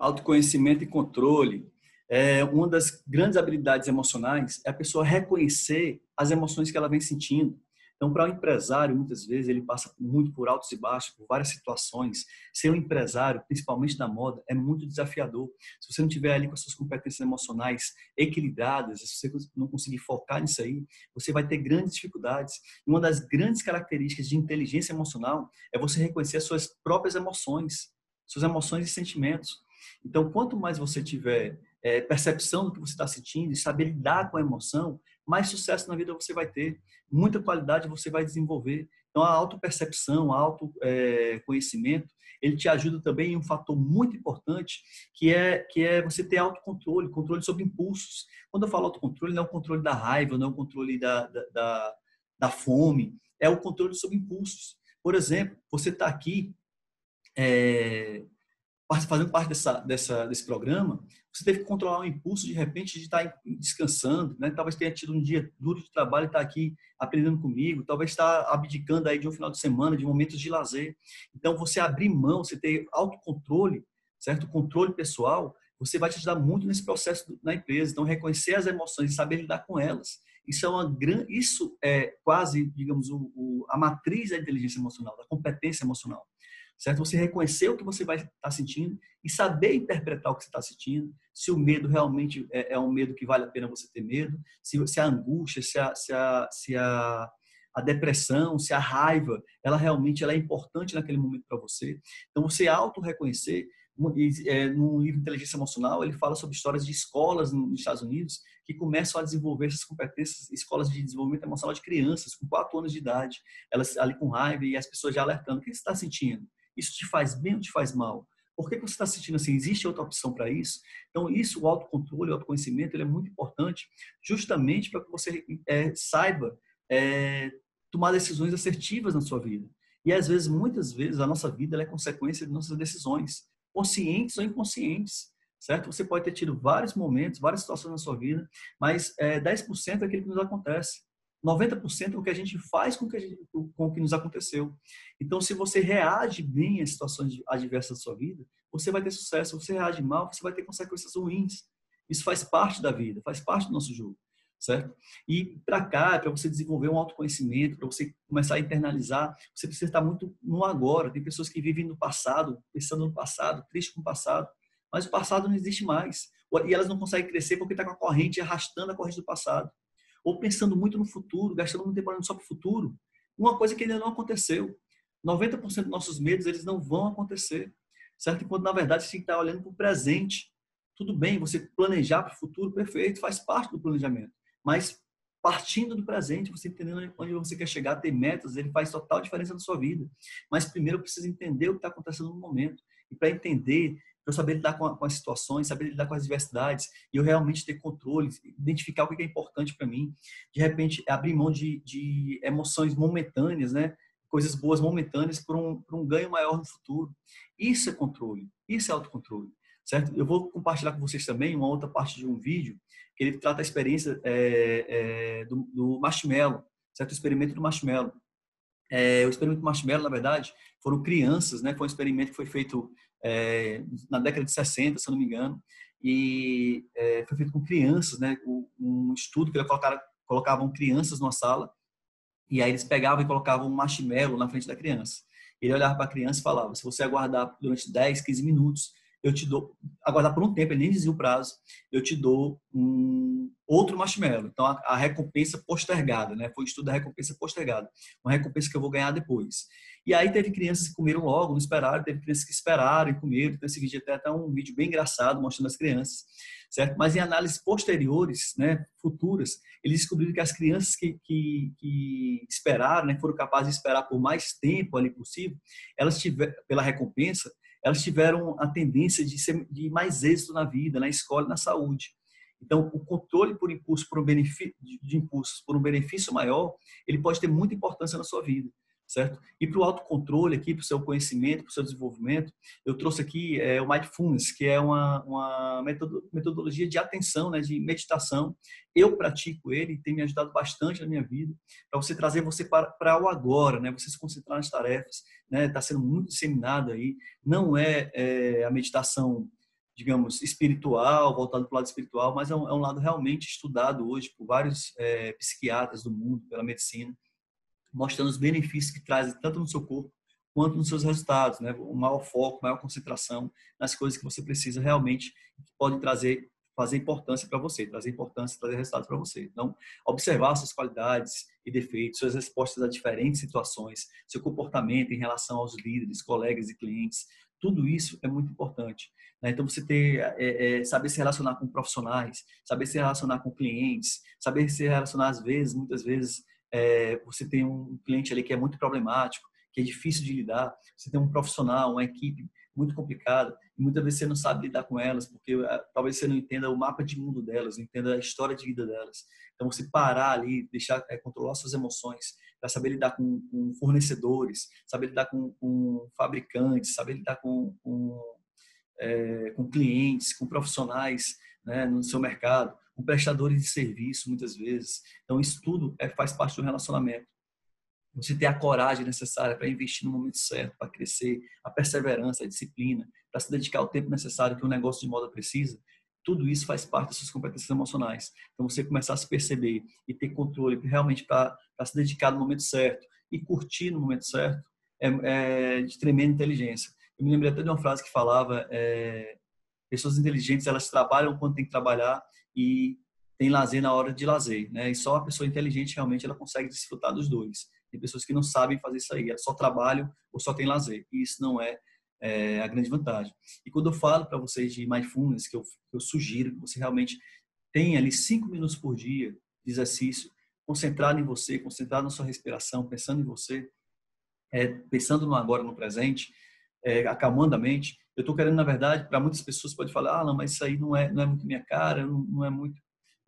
autoconhecimento e controle. É, uma das grandes habilidades emocionais é a pessoa reconhecer as emoções que ela vem sentindo. Então, para um empresário, muitas vezes, ele passa muito por altos e baixos, por várias situações. Ser um empresário, principalmente na moda, é muito desafiador. Se você não tiver ali com as suas competências emocionais equilibradas, se você não conseguir focar nisso aí, você vai ter grandes dificuldades. E uma das grandes características de inteligência emocional é você reconhecer as suas próprias emoções, suas emoções e sentimentos. Então, quanto mais você tiver é, percepção do que você está sentindo e saber lidar com a emoção, mais sucesso na vida você vai ter, muita qualidade você vai desenvolver. Então, a autopercepção, o autoconhecimento, é, ele te ajuda também em um fator muito importante, que é, que é você ter autocontrole, controle sobre impulsos. Quando eu falo autocontrole, não é o controle da raiva, não é o controle da, da, da, da fome, é o controle sobre impulsos. Por exemplo, você está aqui é, fazendo parte dessa, dessa, desse programa, você teve que controlar o impulso de repente de estar descansando, né? Talvez tenha tido um dia duro de trabalho e estar aqui aprendendo comigo, talvez estar abdicando aí de um final de semana, de momentos de lazer. Então, você abrir mão, você ter autocontrole, certo? Controle pessoal, você vai te ajudar muito nesse processo na empresa. Então, reconhecer as emoções e saber lidar com elas. Isso é uma grande, isso é quase, digamos, o, o, a matriz da inteligência emocional, da competência emocional certo? Você reconhecer o que você vai estar tá sentindo e saber interpretar o que você está sentindo, se o medo realmente é, é, um medo que vale a pena você ter medo, se, se a angústia, se a, se a, se a, a depressão, se a raiva, ela realmente ela é importante naquele momento para você. Então, você auto-reconhecer, é, no livro Inteligência Emocional, ele fala sobre histórias de escolas nos Estados Unidos que começam a desenvolver essas competências, escolas de desenvolvimento emocional de crianças com 4 anos de idade, elas ali com raiva e as pessoas já alertando, o que você está sentindo? Isso te faz bem ou te faz mal? Por que você está sentindo assim? Existe outra opção para isso? Então, isso, o autocontrole, o autoconhecimento, ele é muito importante justamente para que você é, saiba é, tomar decisões assertivas na sua vida. E às vezes, muitas vezes, a nossa vida é consequência de nossas decisões, conscientes ou inconscientes, certo? Você pode ter tido vários momentos, várias situações na sua vida, mas é, 10% é aquilo que nos acontece. 90% é o que a gente faz com, que gente, com o que nos aconteceu. Então, se você reage bem às situações adversas da sua vida, você vai ter sucesso. Se você reage mal, você vai ter consequências ruins. Isso faz parte da vida, faz parte do nosso jogo, certo? E para cá, para você desenvolver um autoconhecimento, para você começar a internalizar, você precisa estar muito no agora. Tem pessoas que vivem no passado, pensando no passado, triste com o passado, mas o passado não existe mais. E elas não conseguem crescer porque está com a corrente arrastando a corrente do passado ou pensando muito no futuro, gastando muito tempo olhando só para o futuro, uma coisa que ainda não aconteceu. 90% dos nossos medos, eles não vão acontecer, certo? Enquanto, na verdade, você tem que estar olhando para o presente. Tudo bem, você planejar para o futuro, perfeito, faz parte do planejamento. Mas, partindo do presente, você entendendo onde você quer chegar, ter metas, ele faz total diferença na sua vida. Mas, primeiro, precisa entender o que está acontecendo no momento. E para entender, eu saber lidar com, com, as situações, saber lidar com as diversidades e eu realmente ter controle, identificar o que é importante para mim. De repente, abrir mão de, de, emoções momentâneas, né? Coisas boas momentâneas por um, por um ganho maior no futuro. Isso é controle, isso é autocontrole, certo? Eu vou compartilhar com vocês também uma outra parte de um vídeo que ele trata a experiência é, é, do, do marshmallow, certo? O experimento do marshmallow. É, o experimento do marshmallow, na verdade, foram crianças, né? Foi um experimento que foi feito é, na década de 60, se eu não me engano, e é, foi feito com crianças, né? Um estudo que eles colocaram, colocavam crianças numa sala e aí eles pegavam e colocavam um marshmallow na frente da criança. Ele olhava para a criança e falava: se você aguardar durante 10, 15 minutos, eu te dou, aguardar por um tempo, ele nem dizia o prazo, eu te dou um outro marshmallow. Então, a, a recompensa postergada, né? Foi o estudo da recompensa postergada. Uma recompensa que eu vou ganhar depois. E aí teve crianças que comeram logo, não esperaram, teve crianças que esperaram e comeram. Então, esse vídeo até tá um vídeo bem engraçado, mostrando as crianças, certo? Mas em análises posteriores, né, futuras, eles descobriram que as crianças que, que, que esperaram, né, foram capazes de esperar por mais tempo ali possível, elas tiveram, pela recompensa, elas tiveram a tendência de ser de mais êxito na vida, na escola na saúde. Então, o controle por impulso, por um benefício, de impulsos por um benefício maior, ele pode ter muita importância na sua vida, certo? E para o autocontrole aqui, para o seu conhecimento, para o seu desenvolvimento, eu trouxe aqui é, o Mindfulness, que é uma, uma metodologia de atenção, né, de meditação. Eu pratico ele, tem me ajudado bastante na minha vida, para você trazer você para, para o agora, né? Você se concentrar nas tarefas, né? Está sendo muito disseminado aí. Não é, é a meditação digamos, espiritual, voltado para o lado espiritual, mas é um, é um lado realmente estudado hoje por vários é, psiquiatras do mundo, pela medicina, mostrando os benefícios que traz tanto no seu corpo quanto nos seus resultados, né? Um maior foco, maior concentração nas coisas que você precisa realmente, que podem trazer, fazer importância para você, trazer importância, trazer resultados para você. Então, observar suas qualidades e defeitos, suas respostas a diferentes situações, seu comportamento em relação aos líderes, colegas e clientes, tudo isso é muito importante. Né? Então, você ter, é, é, saber se relacionar com profissionais, saber se relacionar com clientes, saber se relacionar às vezes, muitas vezes, é, você tem um cliente ali que é muito problemático, que é difícil de lidar, você tem um profissional, uma equipe muito complicada, e muitas vezes você não sabe lidar com elas, porque eh, talvez você não entenda o mapa de mundo delas, não entenda a história de vida delas. Então, você parar ali, deixar é, controlar suas emoções, para saber lidar com, com, fornecedores, saber lidar com, com fabricantes, saber lidar com, com, é, com clientes, com profissionais né, no seu mercado, com prestadores de serviço, muitas vezes. Então, isso tudo é, faz parte do relacionamento você ter a coragem necessária para investir no momento certo, para crescer, a perseverança, a disciplina, para se dedicar o tempo necessário que o negócio de moda precisa, tudo isso faz parte das suas competências emocionais. Então, você começar a se perceber e ter controle realmente para se dedicar no momento certo e curtir no momento certo é, é de tremenda inteligência. Eu me lembrei até de uma frase que falava: é, pessoas inteligentes elas trabalham quando tem que trabalhar e tem lazer na hora de lazer, né? E só a pessoa inteligente realmente ela consegue desfrutar dos dois. Tem pessoas que não sabem fazer isso aí, elas só trabalham ou só tem lazer. E isso não é, é a grande vantagem. E quando eu falo para vocês de mindfulness, que eu, eu sugiro que você realmente tenha ali cinco minutos por dia de exercício, concentrado em você, concentrado na sua respiração, pensando em você, é, pensando no agora, no presente, é, acalmando a mente. Eu estou querendo, na verdade, para muitas pessoas pode falar, ah, não, mas isso aí não é, não é muito minha cara, não, não é muito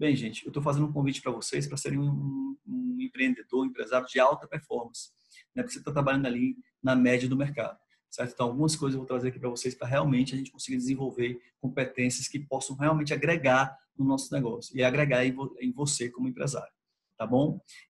Bem, gente, eu estou fazendo um convite para vocês para serem um, um, empreendedor, um empresário de alta performance, né? Porque você está trabalhando ali na média do mercado, certo? Então, algumas coisas eu vou trazer aqui para vocês para realmente a gente conseguir desenvolver competências que possam realmente agregar no nosso negócio e agregar em, você como empresário, tá bom?